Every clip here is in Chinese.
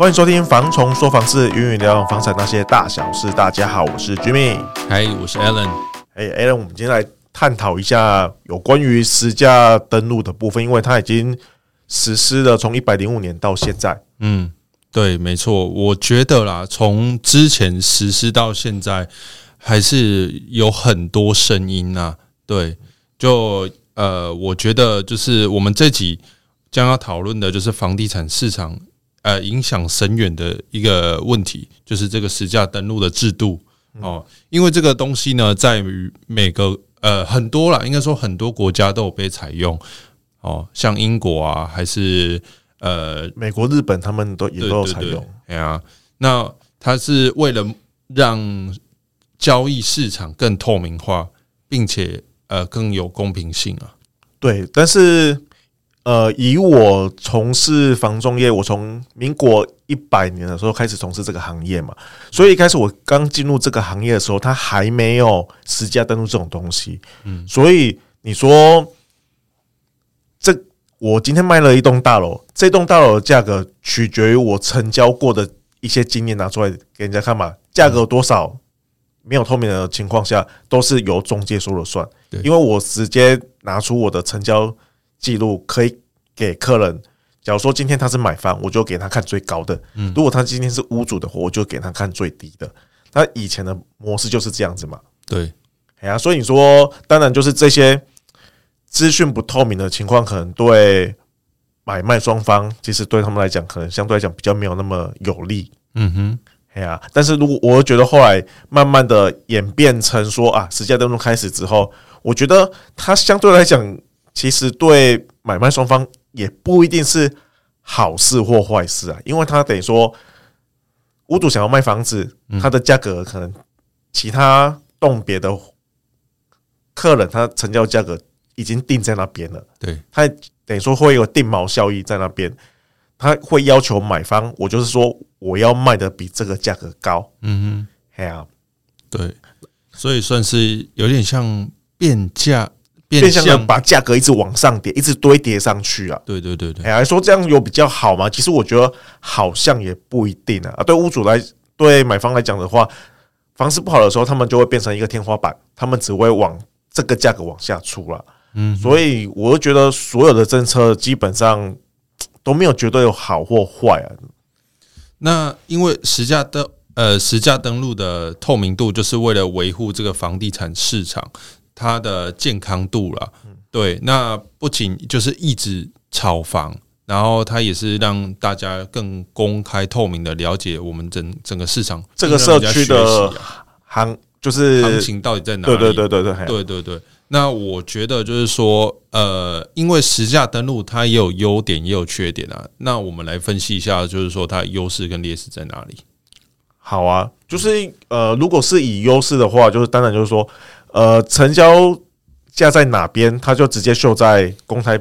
欢迎收听《房虫说房事》，云云聊聊房产那些大小事。大家好，我是 Jimmy，嗨，我是 Alan。哎，Alan，我们今天来探讨一下有关于实价登录的部分，因为它已经实施了从一百零五年到现在。嗯，对，没错。我觉得啦，从之前实施到现在，还是有很多声音呐。对，就呃，我觉得就是我们这集将要讨论的，就是房地产市场。呃，影响深远的一个问题就是这个实价登录的制度哦，因为这个东西呢，在于每个呃很多啦，应该说很多国家都有被采用哦，像英国啊，还是呃美国、日本，他们都也都有采用。对啊，那它是为了让交易市场更透明化，并且呃更有公平性啊。对，但是。呃，以我从事房仲业，我从民国一百年的时候开始从事这个行业嘛，所以一开始我刚进入这个行业的时候，它还没有实价登录这种东西。嗯，所以你说这我今天卖了一栋大楼，这栋大楼的价格取决于我成交过的一些经验拿出来给人家看嘛，价格多少没有透明的情况下，都是由中介说了算。对，因为我直接拿出我的成交。记录可以给客人。假如说今天他是买方，我就给他看最高的；如果他今天是屋主的话，我就给他看最低的。那以前的模式就是这样子嘛？对，哎呀，所以你说，当然就是这些资讯不透明的情况，可能对买卖双方，其实对他们来讲，可能相对来讲比较没有那么有利。嗯哼，哎呀，但是如果我觉得后来慢慢的演变成说啊，实价登录开始之后，我觉得它相对来讲。其实对买卖双方也不一定是好事或坏事啊，因为他等于说，屋主想要卖房子，他的价格可能其他栋别的客人他成交价格已经定在那边了，对，他等于说会有定锚效益在那边，他会要求买方，我就是说我要卖的比这个价格高，嗯哼，哎呀，对，所以算是有点像变价。变相的把价格一直往上叠，一直堆叠上去啊！对对对对，哎，还说这样有比较好吗？其实我觉得好像也不一定啊。啊，对屋主来，对买方来讲的话，房市不好的时候，他们就会变成一个天花板，他们只会往这个价格往下出了。嗯，所以我觉得所有的政策基本上都没有绝对有好或坏啊。那因为实价登呃实价登录的透明度，就是为了维护这个房地产市场。它的健康度了，对，那不仅就是一直炒房，然后它也是让大家更公开透明的了解我们整整个市场这个社区的行就是行情到底在哪里？对对对对对对对对。那我觉得就是说，呃，因为实价登录它也有优点也有缺点啊。那我们来分析一下，就是说它的优势跟劣势在哪里？好啊，就是呃，如果是以优势的话，就是当然就是说。呃，成交价在哪边，它就直接秀在公开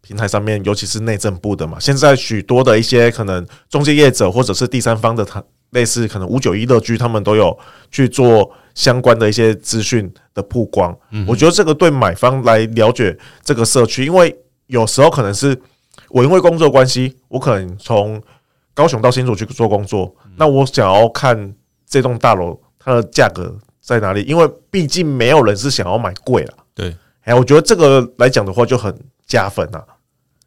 平台上面，尤其是内政部的嘛。现在许多的一些可能中介业者或者是第三方的，他类似可能五九一乐居，他们都有去做相关的一些资讯的曝光。我觉得这个对买方来了解这个社区，因为有时候可能是我因为工作关系，我可能从高雄到新竹去做工作，那我想要看这栋大楼它的价格。在哪里？因为毕竟没有人是想要买贵了。对，哎，我觉得这个来讲的话就很加分啊。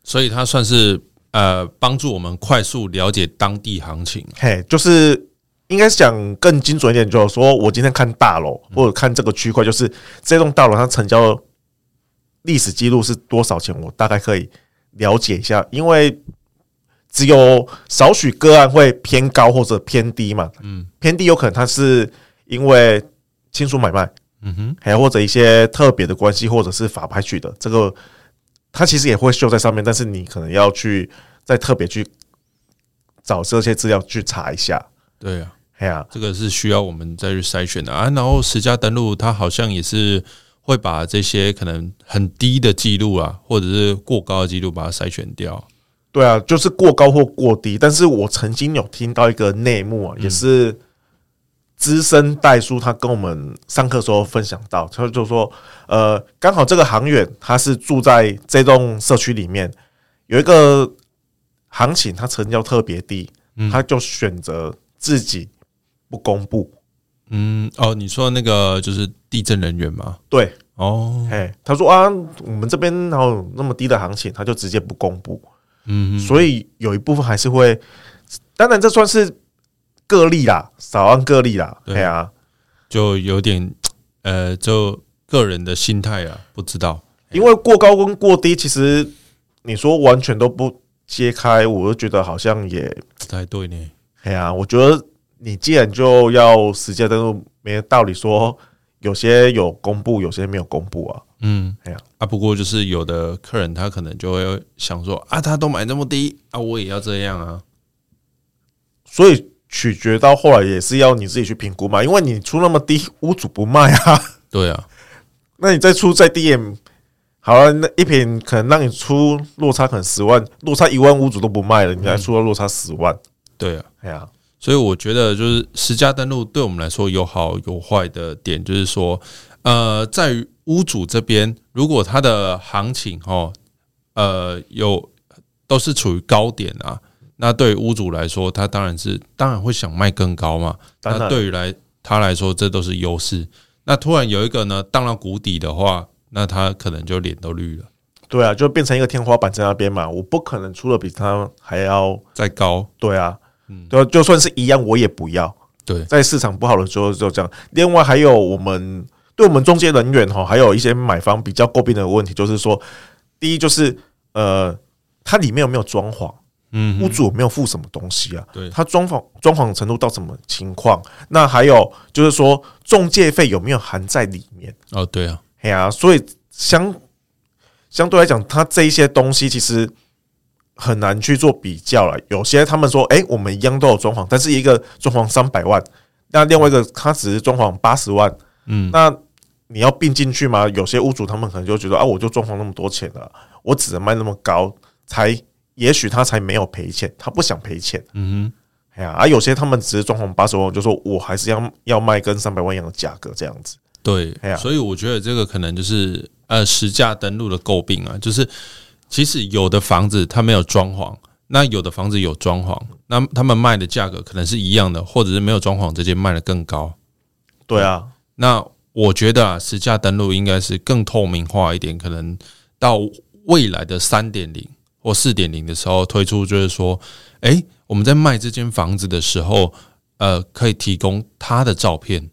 所以它算是呃帮助我们快速了解当地行情。嘿，就是应该是讲更精准一点，就是说我今天看大楼或者看这个区块，就是这栋大楼它成交历史记录是多少钱，我大概可以了解一下。因为只有少许个案会偏高或者偏低嘛。嗯，偏低有可能它是因为。亲属买卖，嗯哼，还有或者一些特别的关系，或者是法拍取的，这个它其实也会秀在上面，但是你可能要去再特别去找这些资料去查一下。对啊，哎呀，这个是需要我们再去筛选的啊。然后实价登录它好像也是会把这些可能很低的记录啊，或者是过高的记录把它筛选掉。对啊，就是过高或过低。但是我曾经有听到一个内幕啊，也是资深代书他跟我们上课时候分享到，他就说，呃，刚好这个行远他是住在这栋社区里面，有一个行情他成交特别低，他就选择自己不公布。嗯，哦，你说那个就是地震人员吗？对，哦，哎，他说啊，我们这边然后那么低的行情，他就直接不公布。嗯，所以有一部分还是会，当然这算是个例啦，少按个例啦。对啊，就有点 呃，就个人的心态啊，不知道，因为过高跟过低，其实你说完全都不揭开，我就觉得好像也不太对呢。哎呀，我觉得你既然就要实价登录，没道理说有些有公布，有些没有公布啊。嗯，哎呀啊，不过就是有的客人他可能就会想说啊，他都买那么低啊，我也要这样啊。所以取决到后来也是要你自己去评估嘛，因为你出那么低，屋主不卖啊。对啊，那你再出再低也好了，那一瓶可能让你出落差可能十万，落差一万屋主都不卖了，你还出了落差十万。嗯，对啊，哎呀，所以我觉得就是实价登录对我们来说有好有坏的点，就是说，呃，在于。屋主这边，如果他的行情哦，呃，有都是处于高点啊，那对于屋主来说，他当然是当然会想卖更高嘛。那对于来他来说，这都是优势。那突然有一个呢，荡到谷底的话，那他可能就脸都绿了。对啊，就变成一个天花板在那边嘛。我不可能出的比他还要再高。对啊，嗯，就就算是一样，我也不要。对，在市场不好的时候就这样。另外还有我们。对我们中介人员哈，还有一些买方比较诟病的问题，就是说，第一就是呃，它里面有没有装潢？嗯，屋主有没有付什么东西啊？对，他装潢装潢程度到什么情况？那还有就是说，中介费有没有含在里面？哦，对啊，哎呀，所以相相对来讲，他这一些东西其实很难去做比较了。有些他们说，哎，我们一样都有装潢，但是一个装潢三百万，那另外一个他只是装潢八十万，嗯，那。你要并进去吗？有些屋主他们可能就觉得啊，我就装潢那么多钱了，我只能卖那么高，才也许他才没有赔钱，他不想赔钱。嗯哼，哎呀，而有些他们只是装潢八十万，就说我还是要要卖跟三百万一样的价格这样子。对，哎呀，所以我觉得这个可能就是呃实价登录的诟病啊，就是其实有的房子它没有装潢，那有的房子有装潢，那他们卖的价格可能是一样的，或者是没有装潢直接卖的更高。对啊，那。我觉得啊，实价登录应该是更透明化一点，可能到未来的三点零或四点零的时候推出，就是说，诶，我们在卖这间房子的时候，呃，可以提供他的照片。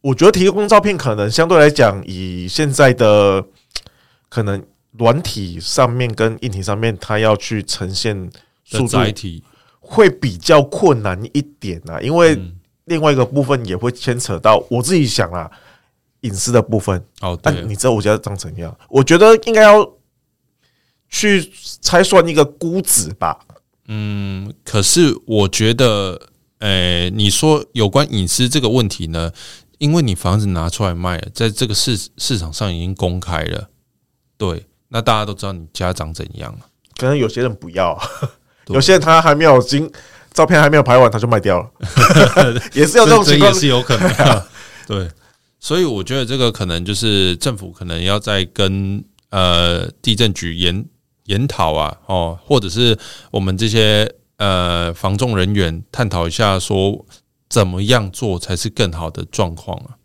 我觉得提供照片可能相对来讲，以现在的可能软体上面跟硬体上面，它要去呈现数字载体会比较困难一点啊，因为另外一个部分也会牵扯到我自己想啊。隐私的部分哦，但，你知道我家长怎样？我觉得应该要去才算一个估值吧。嗯，可是我觉得，诶、欸，你说有关隐私这个问题呢？因为你房子拿出来卖了，在这个市市场上已经公开了，对，那大家都知道你家长怎样了。可能有些人不要，有些人他还没有经照片还没有拍完，他就卖掉了，也是有这种情况，也是有可能的，对。所以我觉得这个可能就是政府可能要再跟呃地震局研研讨啊，哦，或者是我们这些呃房仲人员探讨一下，说怎么样做才是更好的状况啊？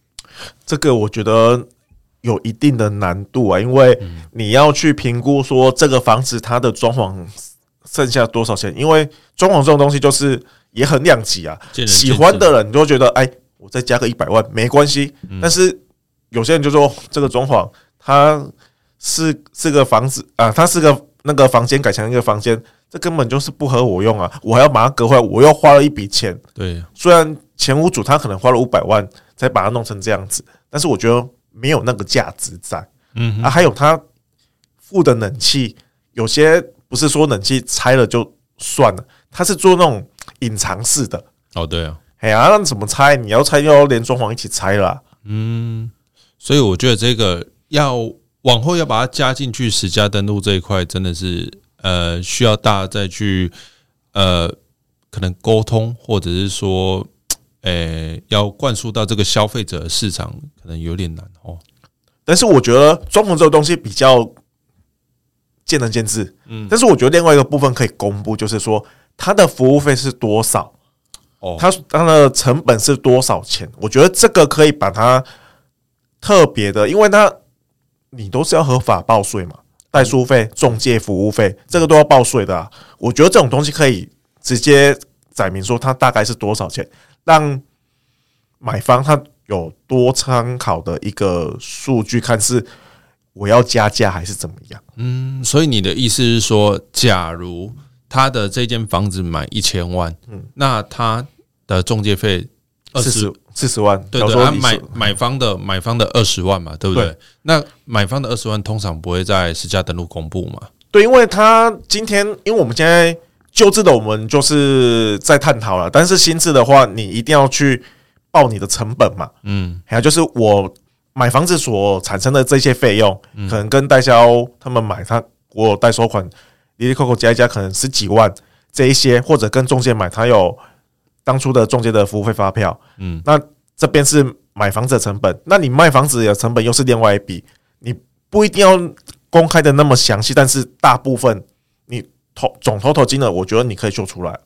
这个我觉得有一定的难度啊，因为你要去评估说这个房子它的装潢剩下多少钱，因为装潢这种东西就是也很两极啊，喜欢的人你就会觉得哎。我再加个一百万没关系，但是有些人就说这个装潢，它是这个房子啊，它是个那个房间改成一个房间，这根本就是不合我用啊！我还要把它隔回来，我又花了一笔钱。对，虽然前屋主他可能花了五百万才把它弄成这样子，但是我觉得没有那个价值在。嗯啊，还有他付的冷气，有些不是说冷气拆了就算了，他是做那种隐藏式的。哦，对啊，哎呀，那怎么拆？你要拆，要连装潢一起拆了。嗯，所以我觉得这个要往后要把它加进去，实价登录这一块，真的是呃需要大家再去呃可能沟通，或者是说，呃、欸、要灌输到这个消费者的市场，可能有点难哦。但是我觉得装潢这个东西比较见仁见智，嗯，但是我觉得另外一个部分可以公布，就是说它的服务费是多少。哦，它它的成本是多少钱？我觉得这个可以把它特别的，因为它你都是要合法报税嘛，代书费、中介服务费，这个都要报税的啊。我觉得这种东西可以直接载明说它大概是多少钱，让买方他有多参考的一个数据，看是我要加价还是怎么样。嗯，所以你的意思是说，假如。他的这间房子买一千万，嗯，那他的中介费四十四十万，对对，他买买方的买方的二十万嘛，对不对？对，那买方的二十万通常不会在实价登录公布嘛？对，因为他今天，因为我们现在旧制的我们就是在探讨了，但是新制的话，你一定要去报你的成本嘛，嗯，还有就是我买房子所产生的这些费用，可能跟代销他们买他我有代收款。滴滴扣扣加一加可能十几万这一些，或者跟中介买，他有当初的中介的服务费发票，嗯，那这边是买房子的成本，那你卖房子的成本又是另外一笔，你不一定要公开的那么详细，但是大部分你投总投投金额，我觉得你可以做出来。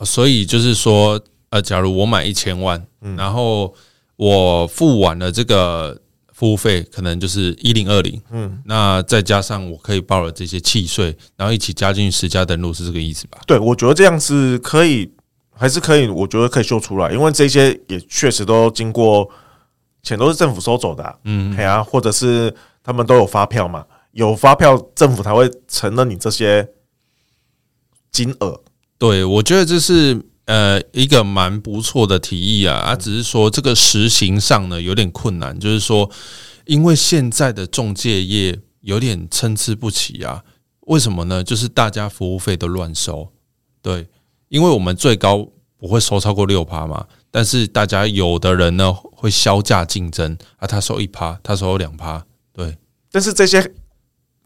所以就是说，呃，假如我买一千万，嗯，然后我付完了这个。服务费可能就是一零二零，嗯，那再加上我可以报了这些契税，然后一起加进去实价登录，是这个意思吧？对，我觉得这样是可以，还是可以，我觉得可以秀出来，因为这些也确实都经过钱都是政府收走的，啊，嗯，啊，或者是他们都有发票嘛，有发票政府才会承认你这些金额。对，我觉得这是。呃，一个蛮不错的提议啊，啊，只是说这个实行上呢有点困难，就是说，因为现在的中介业有点参差不齐啊，为什么呢？就是大家服务费都乱收，对，因为我们最高不会收超过六趴嘛，但是大家有的人呢会销价竞争啊，他收一趴，他收两趴，对，但是这些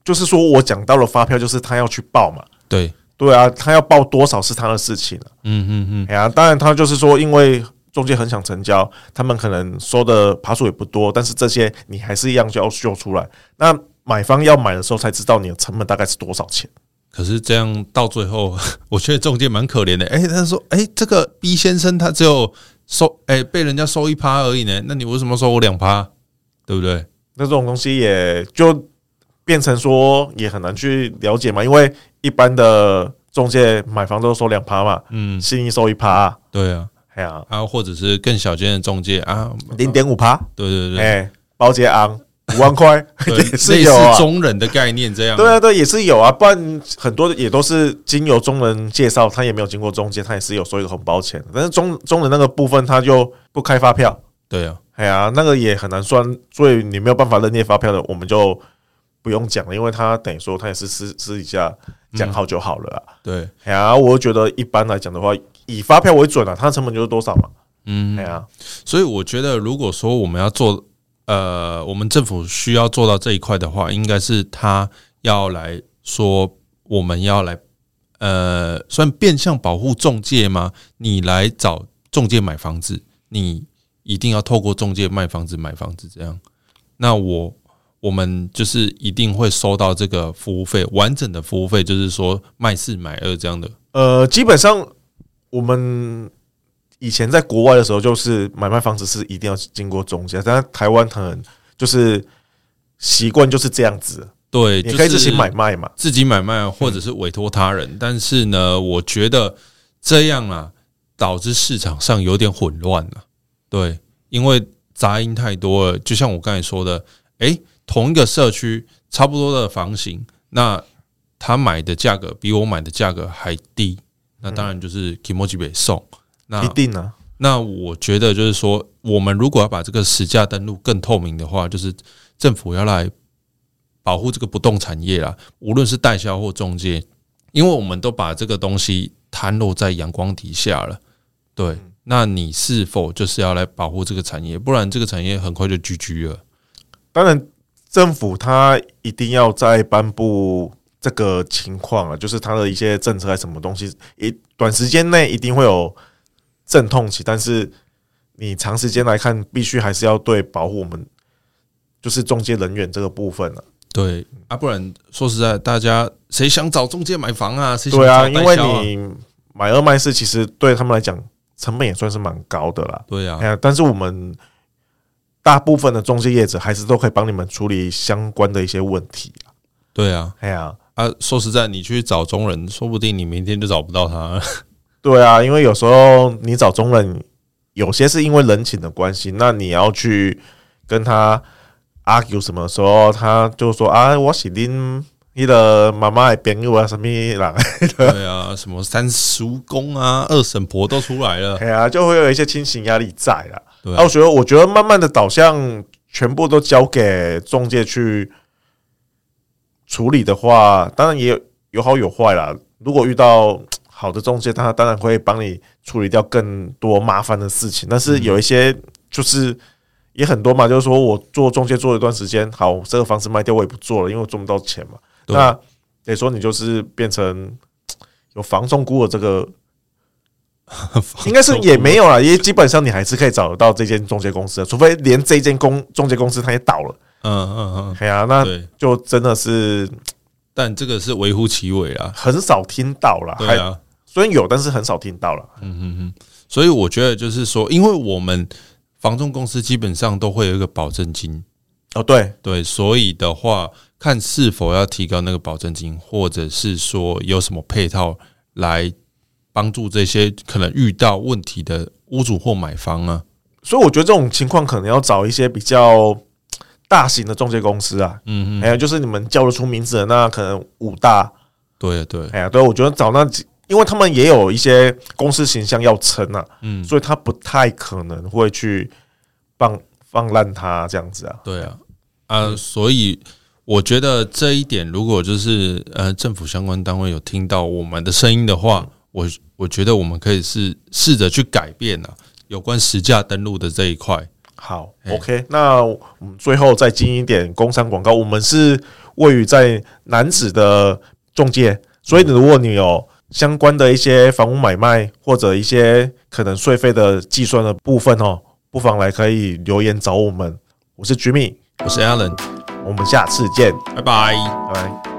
就是说我讲到了发票，就是他要去报嘛，对。对啊，他要报多少是他的事情了。嗯嗯嗯，哎呀，当然他就是说，因为中介很想成交，他们可能收的爬数也不多，但是这些你还是一样就要秀出来。那买方要买的时候才知道你的成本大概是多少钱。可是这样到最后，我觉得中介蛮可怜的。哎，他说，哎，这个 B 先生他只有收，哎，被人家收一趴而已呢。那你为什么收我两趴？对不对？那这种东西也就变成说也很难去了解嘛，因为。一般的中介买房都收两趴嘛，嗯，新一收一趴，对啊，哎呀，啊，或者是更小间的中介啊，零点五趴，对对对，哎，包结昂五万块 也是有啊，中人的概念这样，对啊对，也是有啊，不然很多也都是经由中人介绍，他也没有经过中介，他也是有收一个红包钱，但是中中人那个部分他就不开发票，对啊，哎呀，那个也很难算，所以你没有办法认列发票的，我们就不用讲了，因为他等于说他也是私私底下。讲好就好了啊。对，哎呀，我觉得一般来讲的话，以发票为准啊，它的成本就是多少嘛。嗯，哎呀，所以我觉得，如果说我们要做，呃，我们政府需要做到这一块的话，应该是他要来说，我们要来，呃，算变相保护中介吗？你来找中介买房子，你一定要透过中介卖房子买房子，这样，那我。我们就是一定会收到这个服务费，完整的服务费，就是说卖四买二这样的。呃，基本上我们以前在国外的时候，就是买卖房子是一定要经过中介，但是台湾可能就是习惯就是这样子。对，你可以自己买卖嘛，自己买卖或者是委托他人。但是呢，我觉得这样啊，导致市场上有点混乱了。对，因为杂音太多了。就像我刚才说的，诶。同一个社区，差不多的房型，那他买的价格比我买的价格还低，那当然就是 Kimoji 北送。那一定啊。那我觉得就是说，我们如果要把这个实价登录更透明的话，就是政府要来保护这个不动产业啦，无论是代销或中介，因为我们都把这个东西摊露在阳光底下了，对，那你是否就是要来保护这个产业？不然这个产业很快就 GG 了。当然，政府它一定要在颁布这个情况啊，就是它的一些政策还是什么东西，一短时间内一定会有阵痛期，但是你长时间来看，必须还是要对保护我们就是中介人员这个部分了。对啊，不然说实在，大家谁想找中介买房啊？谁想对啊，啊因为你买二卖四，其实对他们来讲成本也算是蛮高的啦。对啊，哎呀，但是我们大部分的中介业者还是都可以帮你们处理相关的一些问题。对啊，哎呀，啊，说实在，你去找中人，说不定你明天就找不到他。对啊，因为有时候你找中人，有些是因为人情的关系，那你要去跟他。argue 什么时候，他就说啊，我是恁你的妈妈的朋友啊，什么啦？对啊，什么三叔公啊，二婶婆都出来了，对啊，就会有一些亲情压力在啦。对啊，啊，我觉得，我觉得慢慢的导向全部都交给中介去处理的话，当然也有有好有坏啦。如果遇到好的中介，他当然会帮你处理掉更多麻烦的事情，但是有一些就是。也很多嘛，就是说我做中介做一段时间，好，这个房子卖掉我也不做了，因为我赚不到钱嘛。那得说你就是变成有房中估的这个，应该是也没有了，因为基本上你还是可以找得到这间中介公司的，除非连这间公中介公司它也倒了。嗯嗯嗯，哎呀，那就真的是，但这个是微乎其微啊，很少听到了。对啊，虽然有，但是很少听到了。嗯嗯嗯，所以我觉得就是说，因为我们。房仲公司基本上都会有一个保证金哦，对对，所以的话，看是否要提高那个保证金，或者是说有什么配套来帮助这些可能遇到问题的屋主或买方啊。所以我觉得这种情况可能要找一些比较大型的中介公司啊，嗯嗯，还有就是你们叫得出名字的那可能五大，对对，哎呀，对，我觉得找那几。因为他们也有一些公司形象要撑啊，嗯，所以他不太可能会去放放烂他这样子啊。对啊，啊，所以我觉得这一点，如果就是呃政府相关单位有听到我们的声音的话，我我觉得我们可以是试着去改变啊，有关实价登录的这一块。好，OK，那我们最后再进一点工商广告。我们是位于在南子的中介，所以如果你有。相关的一些房屋买卖或者一些可能税费的计算的部分哦，不妨来可以留言找我们。我是 Jimmy，我是 Alan，我们下次见，拜拜，拜拜。